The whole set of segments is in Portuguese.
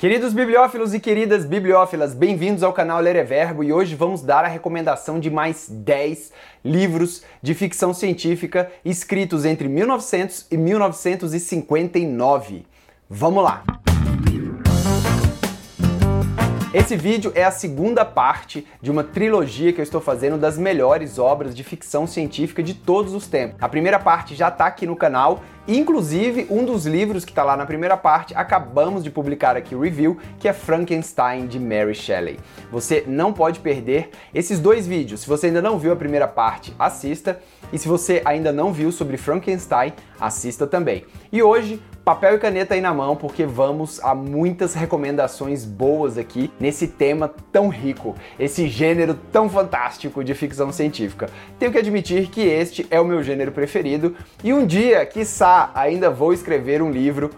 Queridos bibliófilos e queridas bibliófilas, bem-vindos ao canal Ler é Verbo e hoje vamos dar a recomendação de mais 10 livros de ficção científica escritos entre 1900 e 1959. Vamos lá! Esse vídeo é a segunda parte de uma trilogia que eu estou fazendo das melhores obras de ficção científica de todos os tempos. A primeira parte já está aqui no canal, inclusive um dos livros que está lá na primeira parte, acabamos de publicar aqui o review, que é Frankenstein de Mary Shelley. Você não pode perder esses dois vídeos. Se você ainda não viu a primeira parte, assista. E se você ainda não viu sobre Frankenstein, assista também. E hoje papel e caneta aí na mão, porque vamos a muitas recomendações boas aqui nesse tema tão rico, esse gênero tão fantástico de ficção científica. Tenho que admitir que este é o meu gênero preferido e um dia, quiçá, ainda vou escrever um livro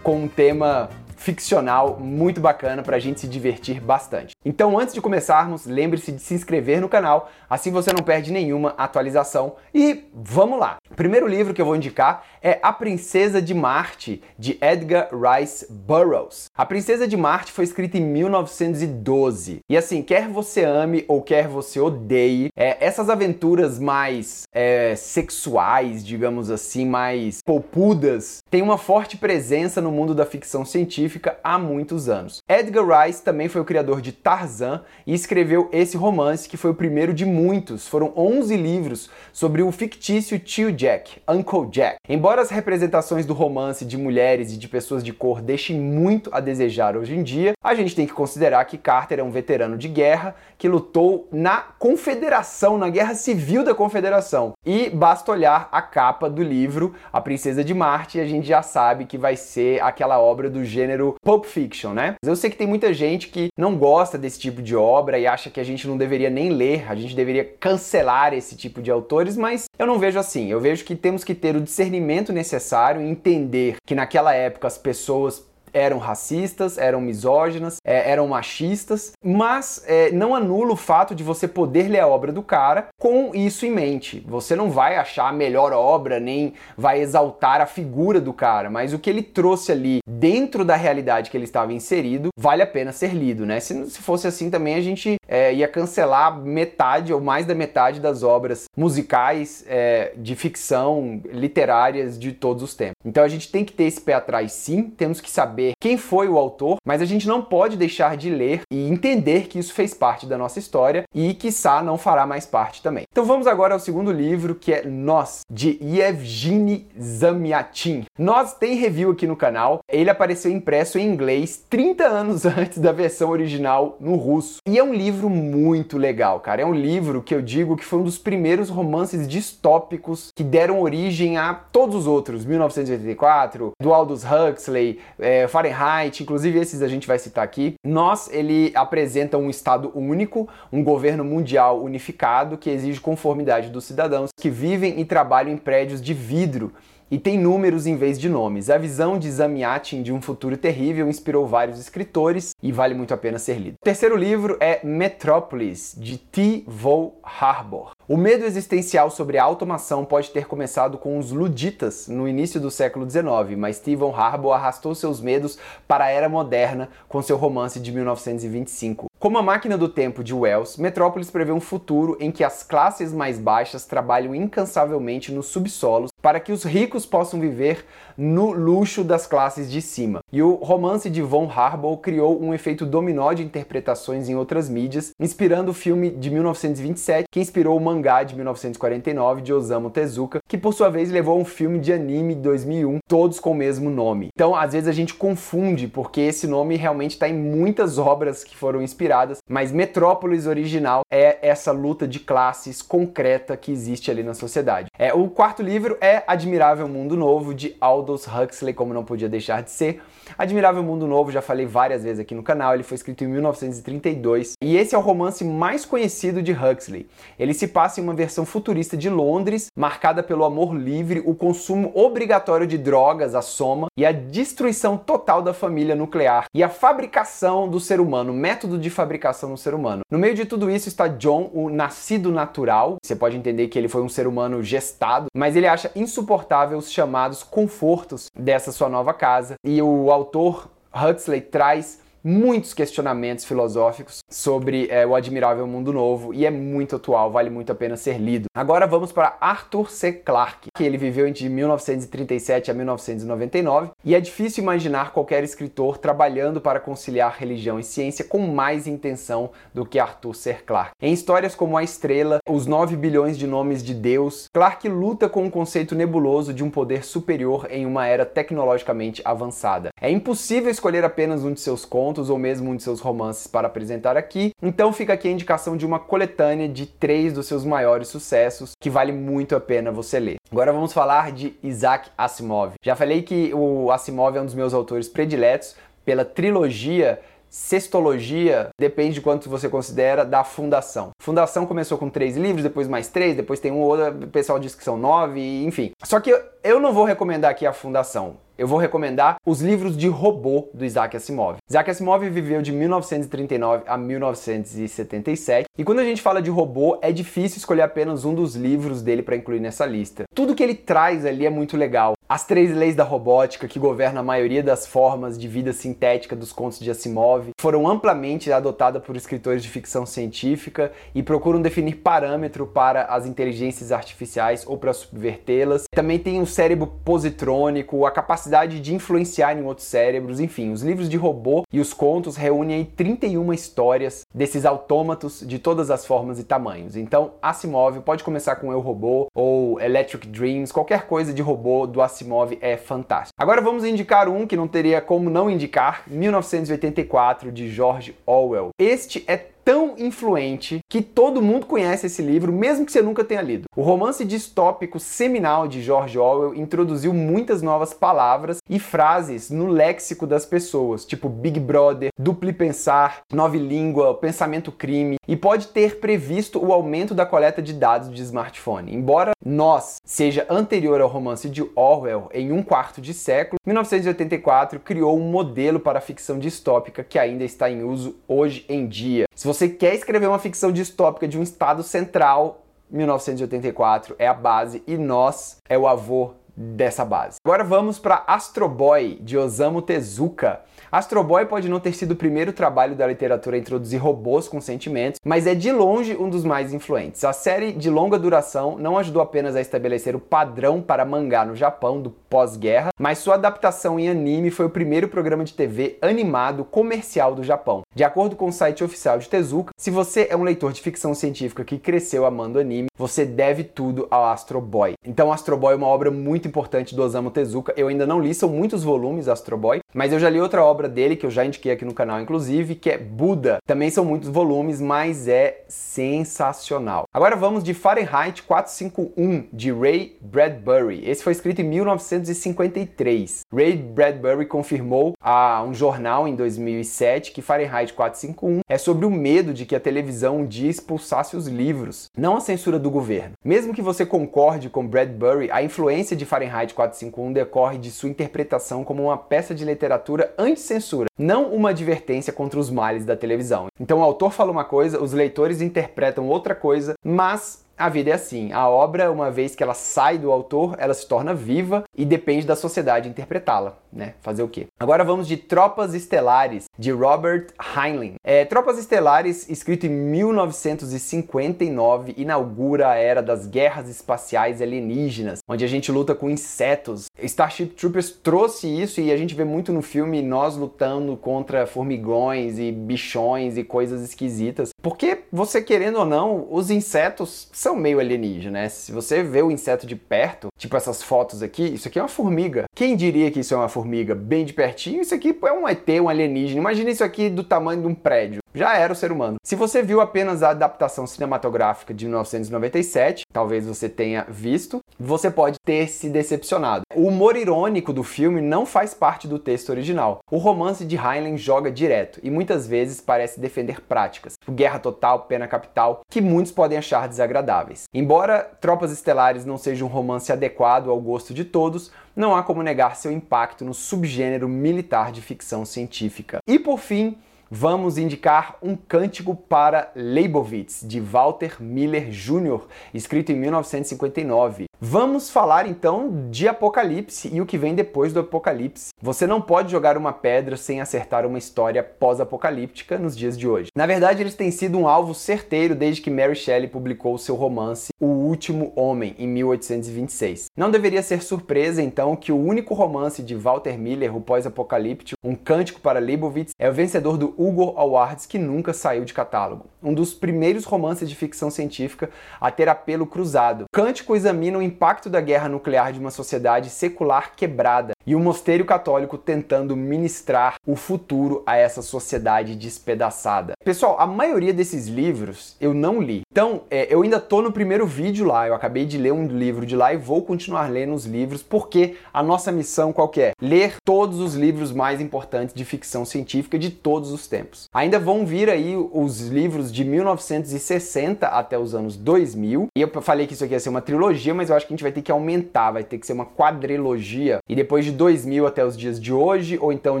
com um tema ficcional muito bacana para a gente se divertir bastante. Então, antes de começarmos, lembre-se de se inscrever no canal, assim você não perde nenhuma atualização. E vamos lá! O primeiro livro que eu vou indicar é A Princesa de Marte, de Edgar Rice Burroughs. A Princesa de Marte foi escrita em 1912. E assim, quer você ame ou quer você odeie, é, essas aventuras mais é, sexuais, digamos assim, mais poupudas, têm uma forte presença no mundo da ficção científica há muitos anos. Edgar Rice também foi o criador de Tarzan e escreveu esse romance que foi o primeiro de muitos. Foram 11 livros sobre o fictício tio Jack, Uncle Jack. Embora as representações do romance de mulheres e de pessoas de cor deixem muito a desejar hoje em dia, a gente tem que considerar que Carter é um veterano de guerra que lutou na Confederação, na Guerra Civil da Confederação. E basta olhar a capa do livro A Princesa de Marte e a gente já sabe que vai ser aquela obra do gênero Pulp Fiction, né? Eu sei que tem muita gente que não gosta desse tipo de obra e acha que a gente não deveria nem ler, a gente deveria cancelar esse tipo de autores, mas eu não vejo assim. Eu vejo que temos que ter o discernimento necessário entender que naquela época as pessoas eram racistas, eram misóginas, é, eram machistas, mas é, não anula o fato de você poder ler a obra do cara com isso em mente. Você não vai achar a melhor obra, nem vai exaltar a figura do cara, mas o que ele trouxe ali dentro da realidade que ele estava inserido vale a pena ser lido, né? Se, se fosse assim também a gente é, ia cancelar metade ou mais da metade das obras musicais é, de ficção literárias de todos os tempos. Então a gente tem que ter esse pé atrás sim, temos que saber saber quem foi o autor, mas a gente não pode deixar de ler e entender que isso fez parte da nossa história e, quiçá, não fará mais parte também. Então vamos agora ao segundo livro, que é Nós, de Yevgeny Zamyatin. Nós tem review aqui no canal, ele apareceu impresso em inglês 30 anos antes da versão original no russo. E é um livro muito legal, cara. É um livro que eu digo que foi um dos primeiros romances distópicos que deram origem a todos os outros, 1984, do Aldous Huxley, é, Fahrenheit, inclusive esses a gente vai citar aqui. Nós, ele apresenta um Estado único, um governo mundial unificado que exige conformidade dos cidadãos que vivem e trabalham em prédios de vidro e tem números em vez de nomes. A visão de Zamiatin de um futuro terrível inspirou vários escritores e vale muito a pena ser lido. O terceiro livro é Metrópolis, de T. Vo Harbor. O medo existencial sobre a automação pode ter começado com os luditas no início do século XIX, mas Stephen Harbour arrastou seus medos para a era moderna com seu romance de 1925. Como a máquina do tempo de Wells, Metrópolis prevê um futuro em que as classes mais baixas trabalham incansavelmente nos subsolos para que os ricos possam viver no luxo das classes de cima. E o romance de Von Harbaugh criou um efeito dominó de interpretações em outras mídias, inspirando o filme de 1927, que inspirou o mangá de 1949 de Osamu Tezuka, que por sua vez levou a um filme de anime de 2001, todos com o mesmo nome. Então, às vezes a gente confunde, porque esse nome realmente está em muitas obras que foram inspiradas, mas Metrópolis original é essa luta de classes concreta que existe ali na sociedade. É, o quarto livro é Admirável Mundo Novo, de Aldous Huxley, como não podia deixar de ser. Admirável Mundo Novo, já falei várias vezes aqui no canal, ele foi escrito em 1932 e esse é o romance mais conhecido de Huxley. Ele se passa em uma versão futurista de Londres, marcada pelo amor livre, o consumo obrigatório de drogas, a soma, e a destruição total da família nuclear e a fabricação do ser humano, método de fabricação do ser humano. No meio de tudo isso está John, o nascido natural. Você pode entender que ele foi um ser humano gestado, mas ele acha insuportável os chamados confortos dessa sua nova casa. E o autor Huxley traz muitos questionamentos filosóficos sobre é, o admirável mundo novo e é muito atual, vale muito a pena ser lido. Agora vamos para Arthur C. Clarke, que ele viveu entre 1937 a 1999 e é difícil imaginar qualquer escritor trabalhando para conciliar religião e ciência com mais intenção do que Arthur C. Clarke. Em histórias como A Estrela, Os 9 bilhões de nomes de Deus, Clarke luta com o conceito nebuloso de um poder superior em uma era tecnologicamente avançada. É impossível escolher apenas um de seus contos ou mesmo um de seus romances para apresentar aqui, então fica aqui a indicação de uma coletânea de três dos seus maiores sucessos que vale muito a pena você ler. Agora vamos falar de Isaac Asimov. Já falei que o Asimov é um dos meus autores prediletos pela trilogia Sextologia depende de quanto você considera da fundação. Fundação começou com três livros, depois mais três, depois tem um outro, o pessoal diz que são nove, enfim. Só que eu não vou recomendar aqui a fundação eu vou recomendar os livros de robô do Isaac Asimov. Isaac Asimov viveu de 1939 a 1977 e quando a gente fala de robô é difícil escolher apenas um dos livros dele para incluir nessa lista. Tudo que ele traz ali é muito legal. As três leis da robótica, que governam a maioria das formas de vida sintética dos contos de Asimov, foram amplamente adotadas por escritores de ficção científica e procuram definir parâmetro para as inteligências artificiais ou para subvertê-las. Também tem o cérebro positrônico, a capacidade de influenciar em outros cérebros, enfim, os livros de robô e os contos reúnem 31 histórias desses autômatos de todas as formas e tamanhos. Então, Asimov pode começar com Eu Robô ou Electric Dreams, qualquer coisa de robô do Asimov é fantástico. Agora vamos indicar um que não teria como não indicar, 1984 de George Orwell. Este é tão influente que todo mundo conhece esse livro, mesmo que você nunca tenha lido. O romance distópico seminal de George Orwell introduziu muitas novas palavras e frases no léxico das pessoas, tipo Big Brother, duplo pensar, nova língua, pensamento crime, e pode ter previsto o aumento da coleta de dados de smartphone. Embora Nós seja anterior ao romance de Orwell em um quarto de século, 1984 criou um modelo para a ficção distópica que ainda está em uso hoje em dia. Se você quer escrever uma ficção distópica de um estado central, 1984 é a base e nós é o avô dessa base. Agora vamos para Astro Boy de Osamu Tezuka. Astro Boy pode não ter sido o primeiro trabalho da literatura a introduzir robôs com sentimentos, mas é de longe um dos mais influentes. A série de longa duração não ajudou apenas a estabelecer o padrão para mangá no Japão do pós-guerra, mas sua adaptação em anime foi o primeiro programa de TV animado comercial do Japão. De acordo com o site oficial de Tezuka, se você é um leitor de ficção científica que cresceu amando anime, você deve tudo ao Astro Boy. Então Astro Boy é uma obra muito importante do Osamu Tezuka. Eu ainda não li, são muitos volumes Astro Boy, mas eu já li outra obra dele que eu já indiquei aqui no canal inclusive, que é Buda. Também são muitos volumes, mas é sensacional. Agora vamos de Fahrenheit 451 de Ray Bradbury. Esse foi escrito em 1953. Ray Bradbury confirmou a um jornal em 2007 que Fahrenheit 451 é sobre o medo de que a televisão um dia expulsasse os livros, não a censura do governo. Mesmo que você concorde com Bradbury, a influência de Fahrenheit 451 decorre de sua interpretação como uma peça de literatura anti-censura, não uma advertência contra os males da televisão. Então o autor fala uma coisa, os leitores interpretam outra coisa, mas a vida é assim. A obra, uma vez que ela sai do autor, ela se torna viva e depende da sociedade interpretá-la, né? Fazer o quê? Agora vamos de Tropas Estelares, de Robert Heinlein. É, Tropas Estelares, escrito em 1959, inaugura a era das guerras espaciais alienígenas, onde a gente luta com insetos. Starship Troopers trouxe isso e a gente vê muito no filme nós lutando contra formigões e bichões e coisas esquisitas. Porque você querendo ou não, os insetos são são meio alienígena, né? Se você vê o inseto de perto, tipo essas fotos aqui, isso aqui é uma formiga. Quem diria que isso é uma formiga bem de pertinho? Isso aqui é um ET, um alienígena. Imagina isso aqui do tamanho de um prédio já era o ser humano. Se você viu apenas a adaptação cinematográfica de 1997, talvez você tenha visto, você pode ter se decepcionado. O humor irônico do filme não faz parte do texto original. O romance de Heinlein joga direto e muitas vezes parece defender práticas, tipo guerra total, pena capital, que muitos podem achar desagradáveis. Embora Tropas Estelares não seja um romance adequado ao gosto de todos, não há como negar seu impacto no subgênero militar de ficção científica. E por fim, vamos indicar um cântico para Leibovitz, de Walter Miller Jr., escrito em 1959. Vamos falar então de Apocalipse e o que vem depois do Apocalipse. Você não pode jogar uma pedra sem acertar uma história pós-apocalíptica nos dias de hoje. Na verdade, eles têm sido um alvo certeiro desde que Mary Shelley publicou seu romance O Último Homem em 1826. Não deveria ser surpresa então que o único romance de Walter Miller, o pós-apocalíptico, Um Cântico para Leibovitz, é o vencedor do Hugo Awards que nunca saiu de catálogo. Um dos primeiros romances de ficção científica a ter apelo cruzado. Cântico examina o impacto da guerra nuclear de uma sociedade secular quebrada e o mosteiro católico tentando ministrar o futuro a essa sociedade despedaçada. Pessoal, a maioria desses livros eu não li. Então, é, eu ainda tô no primeiro vídeo lá, eu acabei de ler um livro de lá e vou continuar lendo os livros, porque a nossa missão qual é? Ler todos os livros mais importantes de ficção científica de todos os tempos. Ainda vão vir aí os livros de 1960 até os anos 2000, e eu falei que isso aqui ia ser uma trilogia, mas eu acho que a gente vai ter que aumentar, vai ter que ser uma quadrilogia, e depois de 2000 até os dias de hoje, ou então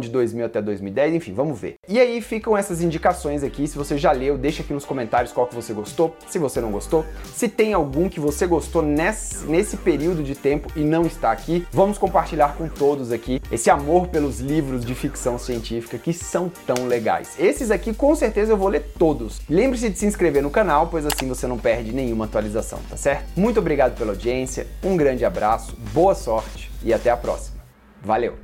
de 2000 até 2010, enfim, vamos ver. E aí ficam essas indicações aqui, se você já leu, deixa aqui nos comentários qual que você gostou, se você não gostou, se tem algum que você gostou nesse, nesse período de tempo e não está aqui, vamos compartilhar com todos aqui esse amor pelos livros de ficção científica que são tão legais. Esses aqui com certeza eu vou ler todos. Lembre-se de se inscrever no canal, pois assim você não perde nenhuma atualização, tá certo? Muito obrigado pela audiência, um grande abraço, boa sorte e até a próxima. Valeu!